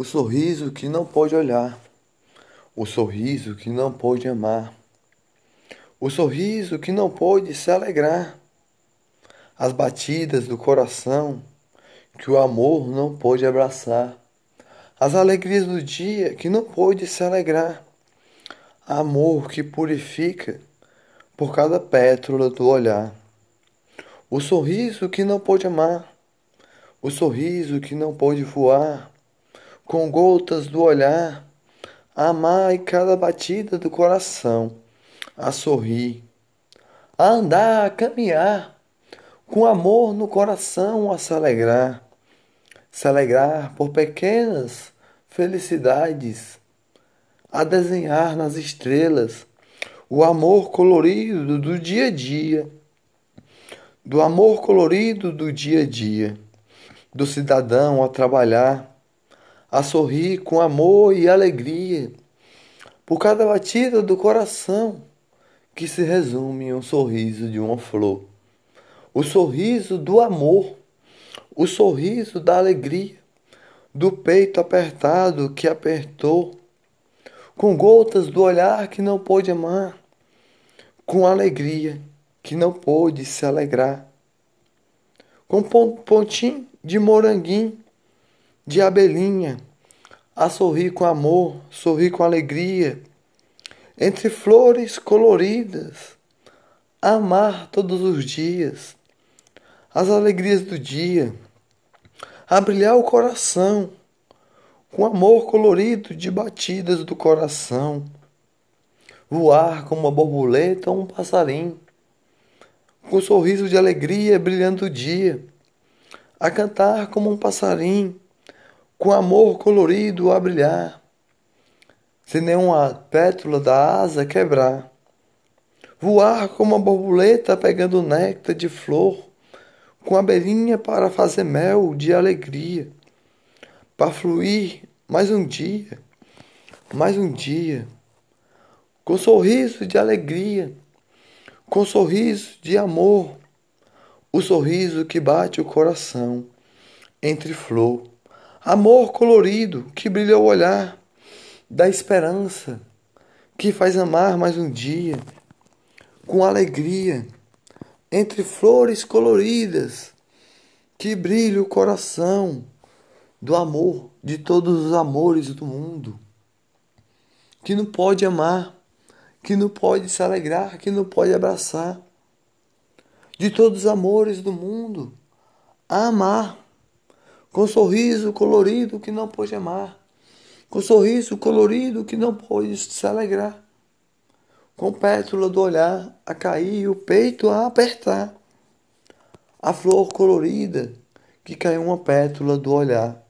O sorriso que não pode olhar, o sorriso que não pode amar, o sorriso que não pode se alegrar, as batidas do coração que o amor não pode abraçar, as alegrias do dia que não pode se alegrar, amor que purifica por cada pétala do olhar, o sorriso que não pode amar, o sorriso que não pode voar com gotas do olhar, amar cada batida do coração, a sorrir, a andar, a caminhar, com amor no coração a se alegrar, se alegrar por pequenas felicidades, a desenhar nas estrelas o amor colorido do dia a dia, do amor colorido do dia a dia, do cidadão a trabalhar a sorrir com amor e alegria por cada batida do coração que se resume em um sorriso de uma flor. O sorriso do amor, o sorriso da alegria, do peito apertado que apertou, com gotas do olhar que não pôde amar, com alegria que não pôde se alegrar, com pontinho de moranguinho de abelhinha, a sorrir com amor, sorrir com alegria, entre flores coloridas, a amar todos os dias, as alegrias do dia, a brilhar o coração, com amor colorido de batidas do coração, voar como uma borboleta ou um passarinho, com um sorriso de alegria brilhando o dia, a cantar como um passarinho, com amor colorido a brilhar, sem nenhuma pétala da asa quebrar. Voar como uma borboleta pegando néctar de flor, com abelhinha para fazer mel de alegria, para fluir mais um dia, mais um dia, com sorriso de alegria, com sorriso de amor, o sorriso que bate o coração entre flor Amor colorido que brilha o olhar, da esperança que faz amar mais um dia, com alegria, entre flores coloridas que brilha o coração do amor, de todos os amores do mundo, que não pode amar, que não pode se alegrar, que não pode abraçar, de todos os amores do mundo, a amar com sorriso colorido que não pôde amar, com sorriso colorido que não pôde se alegrar, com pétala do olhar a cair e o peito a apertar, a flor colorida que caiu uma pétala do olhar,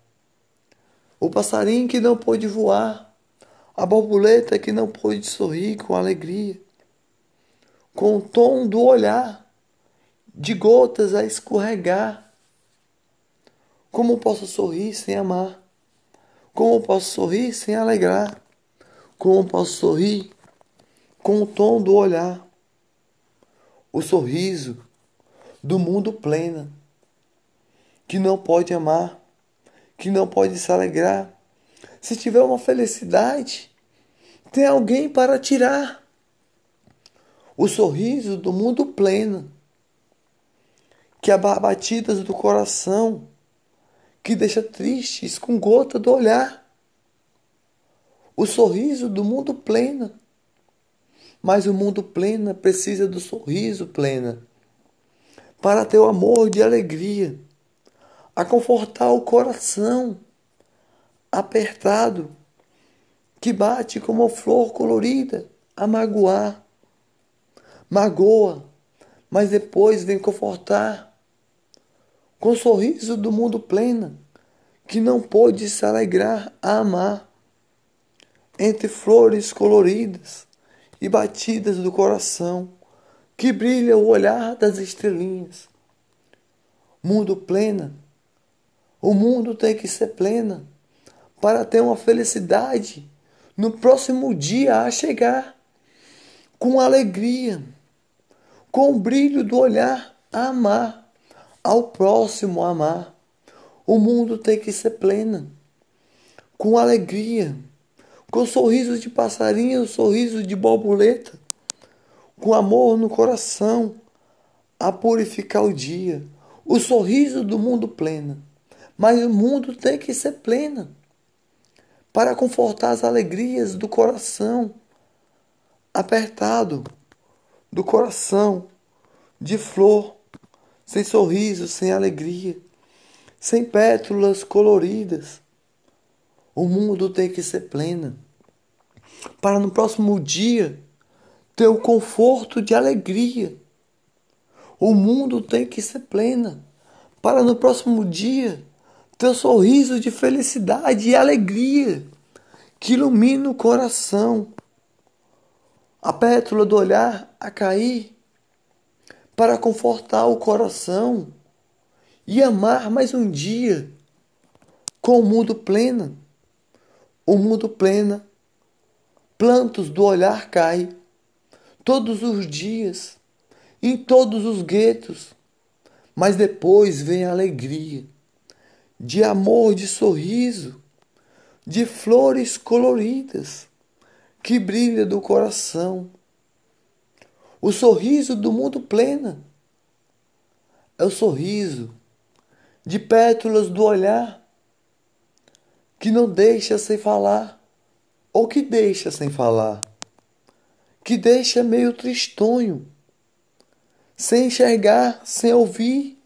o passarinho que não pôde voar, a borboleta que não pôde sorrir com alegria, com o tom do olhar de gotas a escorregar como posso sorrir sem amar? Como posso sorrir sem alegrar? Como posso sorrir com o tom do olhar? O sorriso do mundo pleno, que não pode amar, que não pode se alegrar. Se tiver uma felicidade, tem alguém para tirar. O sorriso do mundo pleno, que as batidas do coração que deixa tristes com gota do olhar. O sorriso do mundo plena. Mas o mundo plena precisa do sorriso plena para ter o amor de alegria, a confortar o coração apertado que bate como flor colorida a magoar. Magoa, mas depois vem confortar com o sorriso do mundo plena, que não pôde se alegrar a amar, entre flores coloridas e batidas do coração, que brilha o olhar das estrelinhas. Mundo plena, o mundo tem que ser plena para ter uma felicidade no próximo dia a chegar, com alegria, com o brilho do olhar a amar ao próximo amar. O mundo tem que ser plena, com alegria, com sorriso de passarinho, sorriso de borboleta, com amor no coração, a purificar o dia, o sorriso do mundo pleno. Mas o mundo tem que ser pleno para confortar as alegrias do coração apertado, do coração de flor, sem sorriso, sem alegria, sem pétalas coloridas. O mundo tem que ser pleno para no próximo dia ter o conforto de alegria. O mundo tem que ser plena para no próximo dia teu sorriso de felicidade e alegria que ilumina o coração, a pétala do olhar a cair para confortar o coração e amar mais um dia com o mundo pleno. O mundo plena, plantos do olhar cai todos os dias, em todos os guetos, mas depois vem a alegria de amor, de sorriso, de flores coloridas que brilha do coração. O sorriso do mundo pleno é o sorriso de pétalas do olhar que não deixa sem falar ou que deixa sem falar, que deixa meio tristonho, sem enxergar, sem ouvir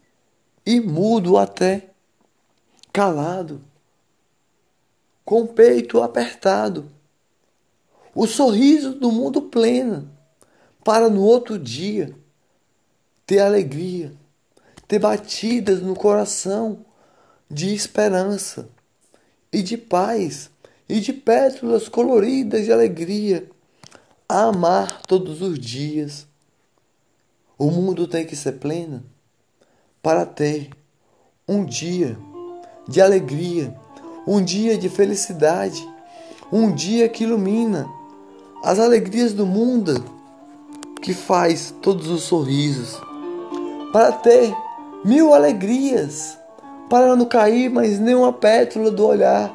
e mudo até calado, com o peito apertado, o sorriso do mundo pleno, para no outro dia ter alegria, ter batidas no coração de esperança e de paz e de pétalas coloridas de alegria, a amar todos os dias. O mundo tem que ser pleno para ter um dia de alegria, um dia de felicidade, um dia que ilumina as alegrias do mundo, que faz todos os sorrisos, para ter mil alegrias, para não cair mais nenhuma pétala do olhar,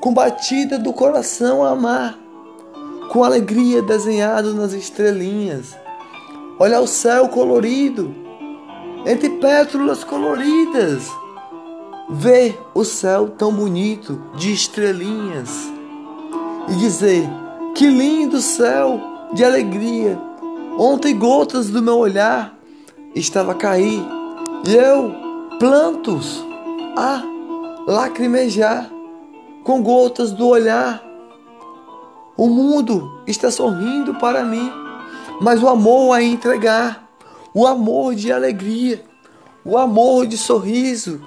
com batida do coração a amar, com alegria desenhado nas estrelinhas. Olhar o céu colorido, entre pétalas coloridas ver o céu tão bonito de estrelinhas e dizer: Que lindo céu de alegria! Ontem gotas do meu olhar estava a cair e eu plantos a lacrimejar com gotas do olhar. O mundo está sorrindo para mim, mas o amor a entregar, o amor de alegria, o amor de sorriso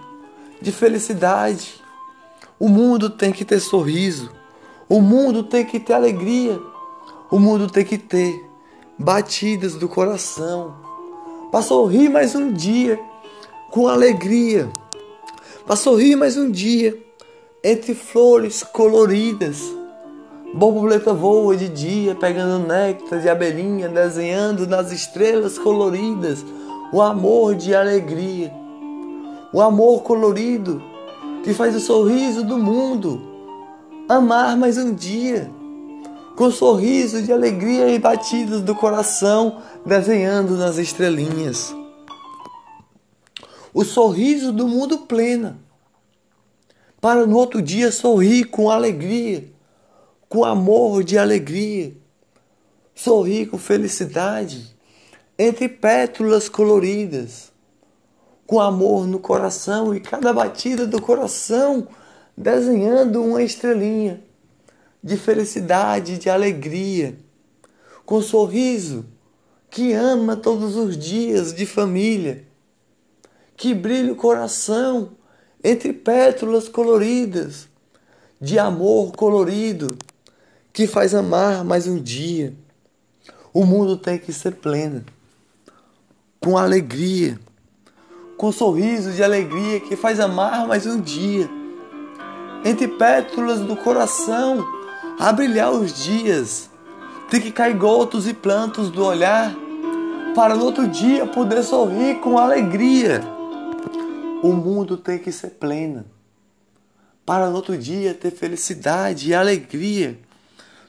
de felicidade. O mundo tem que ter sorriso. O mundo tem que ter alegria. O mundo tem que ter batidas do coração. Para sorrir mais um dia com alegria. Para sorrir mais um dia entre flores coloridas. Borboleta voa de dia, pegando néctar de abelhinha, desenhando nas estrelas coloridas o amor de alegria o amor colorido que faz o sorriso do mundo. Amar mais um dia, com sorriso de alegria e batidas do coração desenhando nas estrelinhas. O sorriso do mundo pleno, para no outro dia sorrir com alegria, com amor de alegria, sorrir com felicidade entre pétalas coloridas. Com amor no coração e cada batida do coração desenhando uma estrelinha de felicidade, de alegria, com sorriso que ama todos os dias de família, que brilha o coração entre pétalas coloridas de amor colorido que faz amar mais um dia. O mundo tem que ser pleno, com alegria com sorriso de alegria que faz amar mais um dia. Entre pétalas do coração, a brilhar os dias, tem que cair gotos e plantos do olhar, para no outro dia poder sorrir com alegria. O mundo tem que ser pleno, para no outro dia ter felicidade e alegria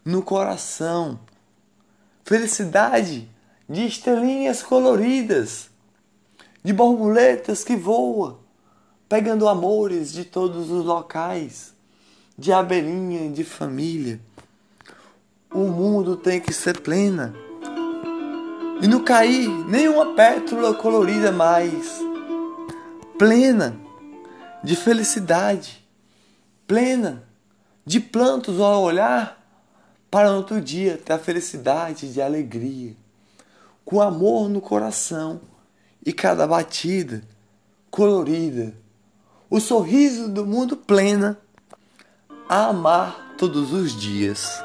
no coração. Felicidade de estrelinhas coloridas, de borboletas que voam, pegando amores de todos os locais, de abelhinha, de família. O mundo tem que ser plena. E não cair nenhuma pétala colorida mais. Plena de felicidade, plena de plantos ao olhar para outro dia ter a felicidade de alegria, com amor no coração e cada batida colorida, o sorriso do mundo plena a amar todos os dias.